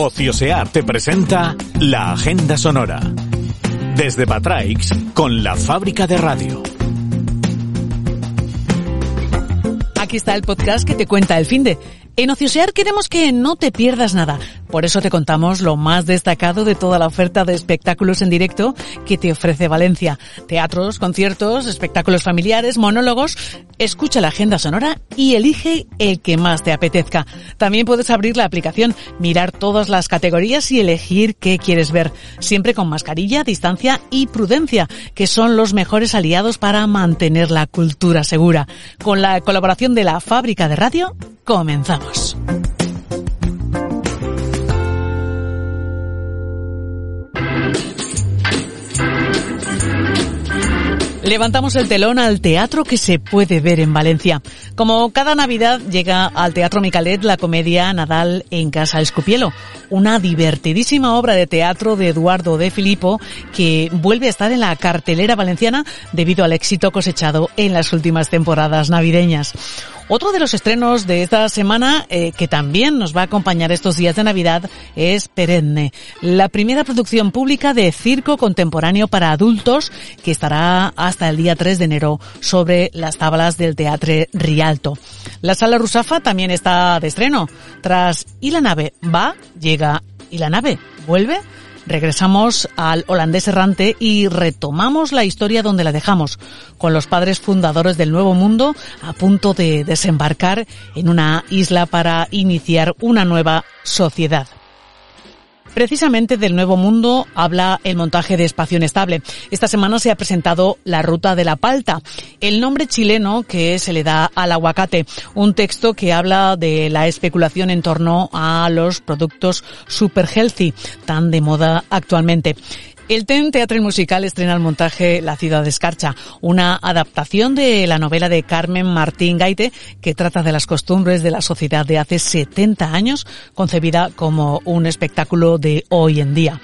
Ociosear te presenta la Agenda Sonora. Desde Batraix con la fábrica de radio. Aquí está el podcast que te cuenta el fin de. En Ociosear queremos que no te pierdas nada. Por eso te contamos lo más destacado de toda la oferta de espectáculos en directo que te ofrece Valencia. Teatros, conciertos, espectáculos familiares, monólogos. Escucha la agenda sonora y elige el que más te apetezca. También puedes abrir la aplicación, mirar todas las categorías y elegir qué quieres ver. Siempre con mascarilla, distancia y prudencia, que son los mejores aliados para mantener la cultura segura. Con la colaboración de la fábrica de radio, comenzamos. Levantamos el telón al teatro que se puede ver en Valencia. Como cada Navidad llega al Teatro Micalet la comedia Nadal en Casa Escupielo, una divertidísima obra de teatro de Eduardo de Filippo que vuelve a estar en la cartelera valenciana debido al éxito cosechado en las últimas temporadas navideñas. Otro de los estrenos de esta semana eh, que también nos va a acompañar estos días de Navidad es Perenne, la primera producción pública de circo contemporáneo para adultos que estará hasta el día 3 de enero sobre las tablas del Teatro Rialto. La sala Rusafa también está de estreno. Tras Y la nave va, llega Y la nave vuelve Regresamos al holandés errante y retomamos la historia donde la dejamos, con los padres fundadores del Nuevo Mundo a punto de desembarcar en una isla para iniciar una nueva sociedad. Precisamente del Nuevo Mundo habla el montaje de Espacio Inestable. Esta semana se ha presentado La Ruta de la Palta, el nombre chileno que se le da al aguacate, un texto que habla de la especulación en torno a los productos super healthy, tan de moda actualmente. El TEN Teatro Musical estrena el montaje La ciudad de Escarcha, una adaptación de la novela de Carmen Martín Gaite que trata de las costumbres de la sociedad de hace 70 años, concebida como un espectáculo de hoy en día.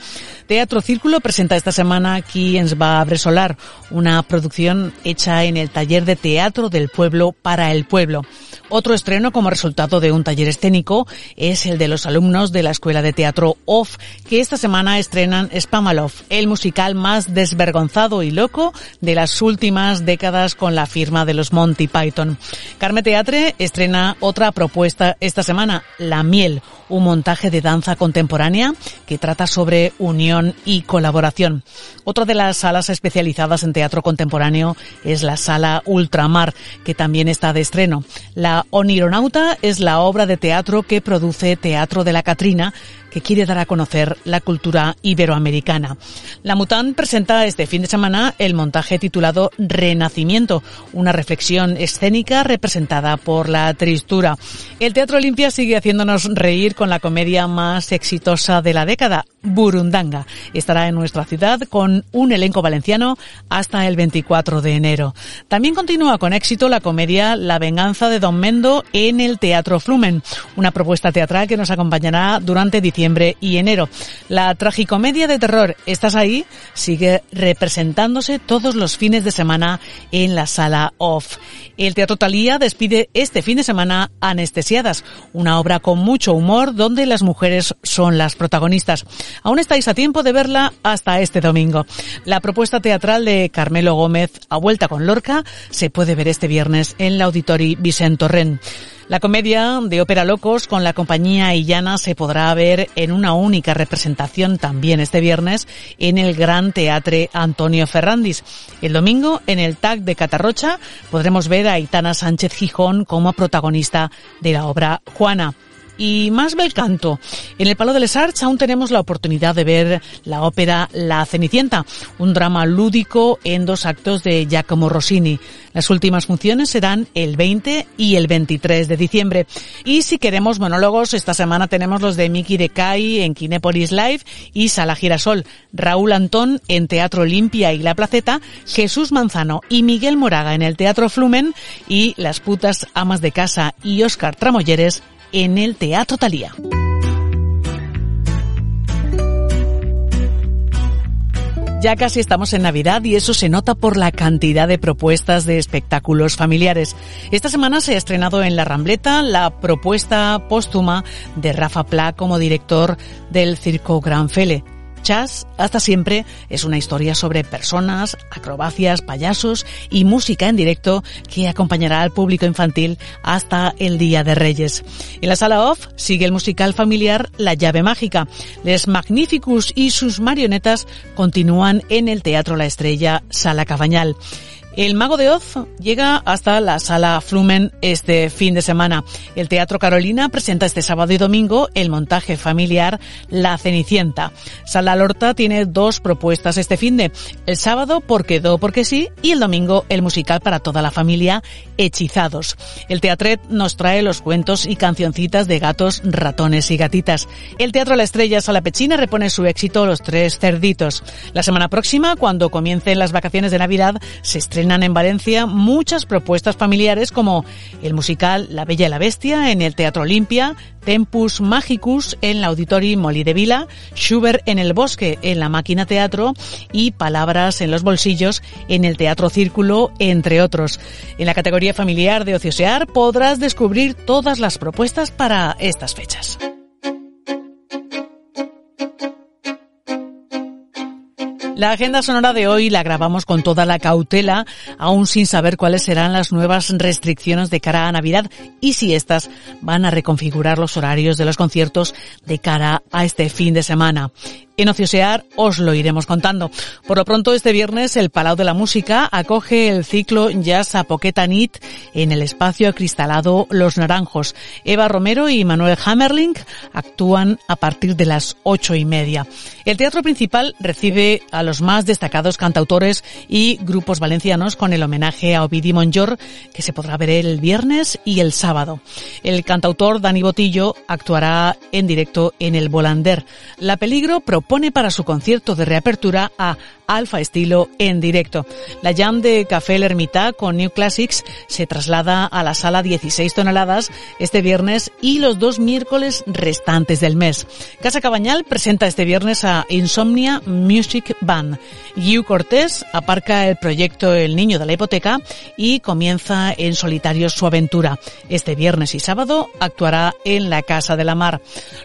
Teatro Círculo presenta esta semana Quiens va a Bresolar, una producción hecha en el taller de teatro del pueblo para el pueblo. Otro estreno como resultado de un taller escénico es el de los alumnos de la Escuela de Teatro OFF, que esta semana estrenan Spamalov, el musical más desvergonzado y loco de las últimas décadas con la firma de los Monty Python. Carme Teatre estrena otra propuesta esta semana, La Miel, un montaje de danza contemporánea que trata sobre unión y colaboración. Otra de las salas especializadas en teatro contemporáneo es la sala Ultramar, que también está de estreno. La Onironauta es la obra de teatro que produce Teatro de la Catrina, que quiere dar a conocer la cultura iberoamericana. La Mutan presenta este fin de semana el montaje titulado Renacimiento, una reflexión escénica representada por la tristura. El Teatro Olimpia sigue haciéndonos reír con la comedia más exitosa de la década, Burundanga. Estará en nuestra ciudad con un elenco valenciano hasta el 24 de enero. También continúa con éxito la comedia La venganza de Don Mendo en el Teatro Flumen, una propuesta teatral que nos acompañará durante diciembre y enero. La tragicomedia de terror Estás ahí sigue representándose todos los fines de semana en la sala off. El Teatro Talía despide este fin de semana Anestesiadas, una obra con mucho humor donde las mujeres son las protagonistas. Aún estáis a tiempo de verla hasta este domingo. La propuesta teatral de Carmelo Gómez, A Vuelta con Lorca, se puede ver este viernes en la Auditori Vicente Torrent. La comedia de Ópera Locos con la compañía Illana se podrá ver en una única representación también este viernes en el Gran Teatre Antonio Ferrandis. El domingo, en el TAC de Catarrocha, podremos ver a Aitana Sánchez Gijón como protagonista de la obra Juana. Y más bel canto. En el Palo de les Arts aún tenemos la oportunidad de ver la ópera La Cenicienta, un drama lúdico en dos actos de Giacomo Rossini. Las últimas funciones serán el 20 y el 23 de diciembre. Y si queremos monólogos, esta semana tenemos los de Miki de Kai en Kinépolis Live y Sala Girasol, Raúl Antón en Teatro Olimpia y La Placeta, Jesús Manzano y Miguel Moraga en el Teatro Flumen y Las putas amas de casa y Óscar Tramolleres en el Teatro Talía. Ya casi estamos en Navidad y eso se nota por la cantidad de propuestas de espectáculos familiares. Esta semana se ha estrenado en La Rambleta la propuesta póstuma de Rafa Pla como director del Circo Gran Fele. Chas, hasta siempre, es una historia sobre personas, acrobacias, payasos y música en directo que acompañará al público infantil hasta el Día de Reyes. En la sala off sigue el musical familiar La llave mágica. Les Magnificus y sus marionetas continúan en el Teatro La Estrella, Sala Cabañal. El Mago de Oz llega hasta la Sala Flumen este fin de semana. El Teatro Carolina presenta este sábado y domingo el montaje familiar La Cenicienta. Sala Lorta tiene dos propuestas este fin de. El sábado Porque Do Porque Sí y el domingo el musical para toda la familia Hechizados. El Teatret nos trae los cuentos y cancioncitas de gatos, ratones y gatitas. El Teatro La Estrella Sala Pechina repone su éxito Los Tres Cerditos. La semana próxima, cuando comiencen las vacaciones de Navidad, se estrena en Valencia muchas propuestas familiares como el musical La Bella y la Bestia en el Teatro Olimpia, Tempus Magicus en la Auditori Molí de Vila, Schubert en el Bosque en la Máquina Teatro y Palabras en los Bolsillos en el Teatro Círculo, entre otros. En la categoría familiar de Ociosear podrás descubrir todas las propuestas para estas fechas. La agenda sonora de hoy la grabamos con toda la cautela, aún sin saber cuáles serán las nuevas restricciones de cara a Navidad y si estas van a reconfigurar los horarios de los conciertos de cara a este fin de semana. En Ociosear os lo iremos contando. Por lo pronto, este viernes el Palau de la Música acoge el ciclo Jazz a Poqueta Nit en el espacio acristalado Los Naranjos. Eva Romero y Manuel Hammerling actúan a partir de las ocho y media. El teatro principal recibe a los más destacados cantautores y grupos valencianos con el homenaje a Ovidi Monjor que se podrá ver el viernes y el sábado. El cantautor Dani Botillo actuará en directo en el Volander. La Peligro pone para su concierto de reapertura a Alfa Estilo en directo. La jam de Café El con New Classics se traslada a la sala 16 toneladas este viernes y los dos miércoles restantes del mes. Casa Cabañal presenta este viernes a Insomnia Music Band. Hugh Cortés aparca el proyecto El Niño de la Hipoteca y comienza en solitario su aventura. Este viernes y sábado actuará en la Casa de la Mar.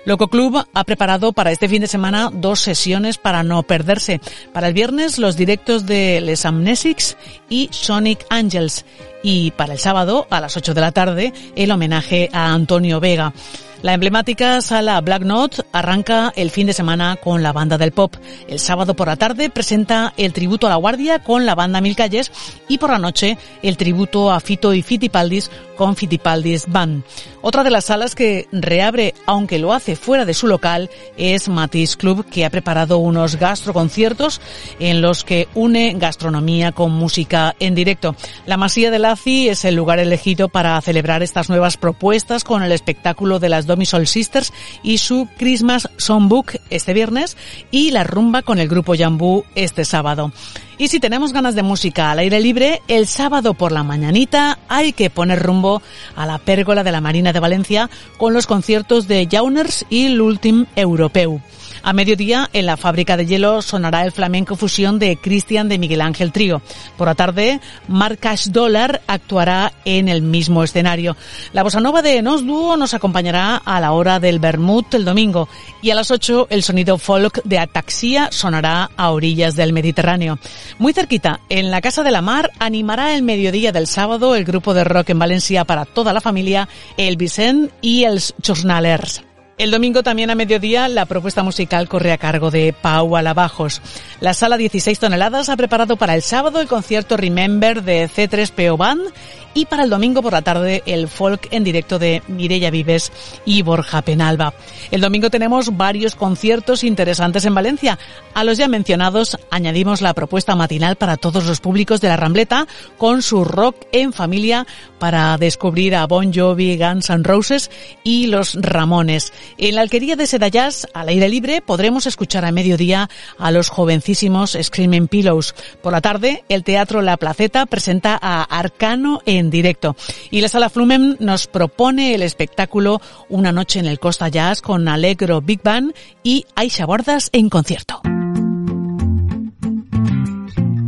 Loco Club ha preparado para este fin de semana dos sesiones para no perderse. Para el viernes los directos de Les Amnesics y Sonic Angels y para el sábado a las 8 de la tarde el homenaje a Antonio Vega. La emblemática sala Black Note arranca el fin de semana con la banda del pop. El sábado por la tarde presenta el tributo a la Guardia con la banda Mil Calles y por la noche el tributo a Fito y Fitipaldis con Fitipaldis Band. Otra de las salas que reabre, aunque lo hace fuera de su local, es Matisse Club, que ha preparado unos gastroconciertos en los que une gastronomía con música en directo. La Masía de Lazi es el lugar elegido para celebrar estas nuevas propuestas con el espectáculo de las Domisol Sisters y su Christmas Songbook este viernes y la rumba con el grupo Jambú este sábado. Y si tenemos ganas de música al aire libre, el sábado por la mañanita hay que poner rumbo a la pérgola de la Marina de Valencia con los conciertos de Jauners y l'Ultim Europeu. A mediodía, en la fábrica de hielo sonará el flamenco fusión de Cristian de Miguel Ángel Trío. Por la tarde, Marcas Dólar actuará en el mismo escenario. La bossa nova de Nos Duo nos acompañará a la hora del Bermud el domingo y a las 8 el sonido folk de Ataxia sonará a orillas del Mediterráneo. Muy cerquita, en la Casa de la Mar, animará el mediodía del sábado el grupo de rock en Valencia para toda la familia, el Vicent y el Chosnalers. El domingo también a mediodía la propuesta musical corre a cargo de Pau Alabajos. La sala 16 toneladas ha preparado para el sábado el concierto Remember de C3PO Band y para el domingo por la tarde el folk en directo de Mireia Vives y Borja Penalba. El domingo tenemos varios conciertos interesantes en Valencia. A los ya mencionados añadimos la propuesta matinal para todos los públicos de la Rambleta con su rock en familia para descubrir a Bon Jovi, Guns N' Roses y los Ramones. En la alquería de Sedayas, al aire libre, podremos escuchar a mediodía a los jovencísimos Screaming Pillows. Por la tarde, el Teatro La Placeta presenta a Arcano en directo. Y la Sala Flumen nos propone el espectáculo Una noche en el Costa Jazz con Alegro Big Band y Aisha Bordas en concierto.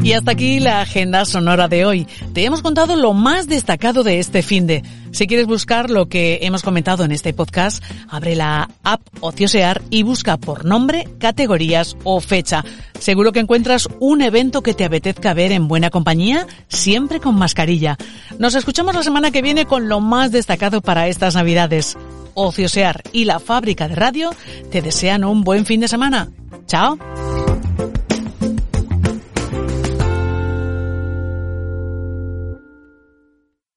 Y hasta aquí la agenda sonora de hoy. Te hemos contado lo más destacado de este fin de. Si quieres buscar lo que hemos comentado en este podcast, abre la app Ociosear y busca por nombre, categorías o fecha. Seguro que encuentras un evento que te apetezca ver en buena compañía, siempre con mascarilla. Nos escuchamos la semana que viene con lo más destacado para estas navidades. Ociosear y la fábrica de radio te desean un buen fin de semana. Chao.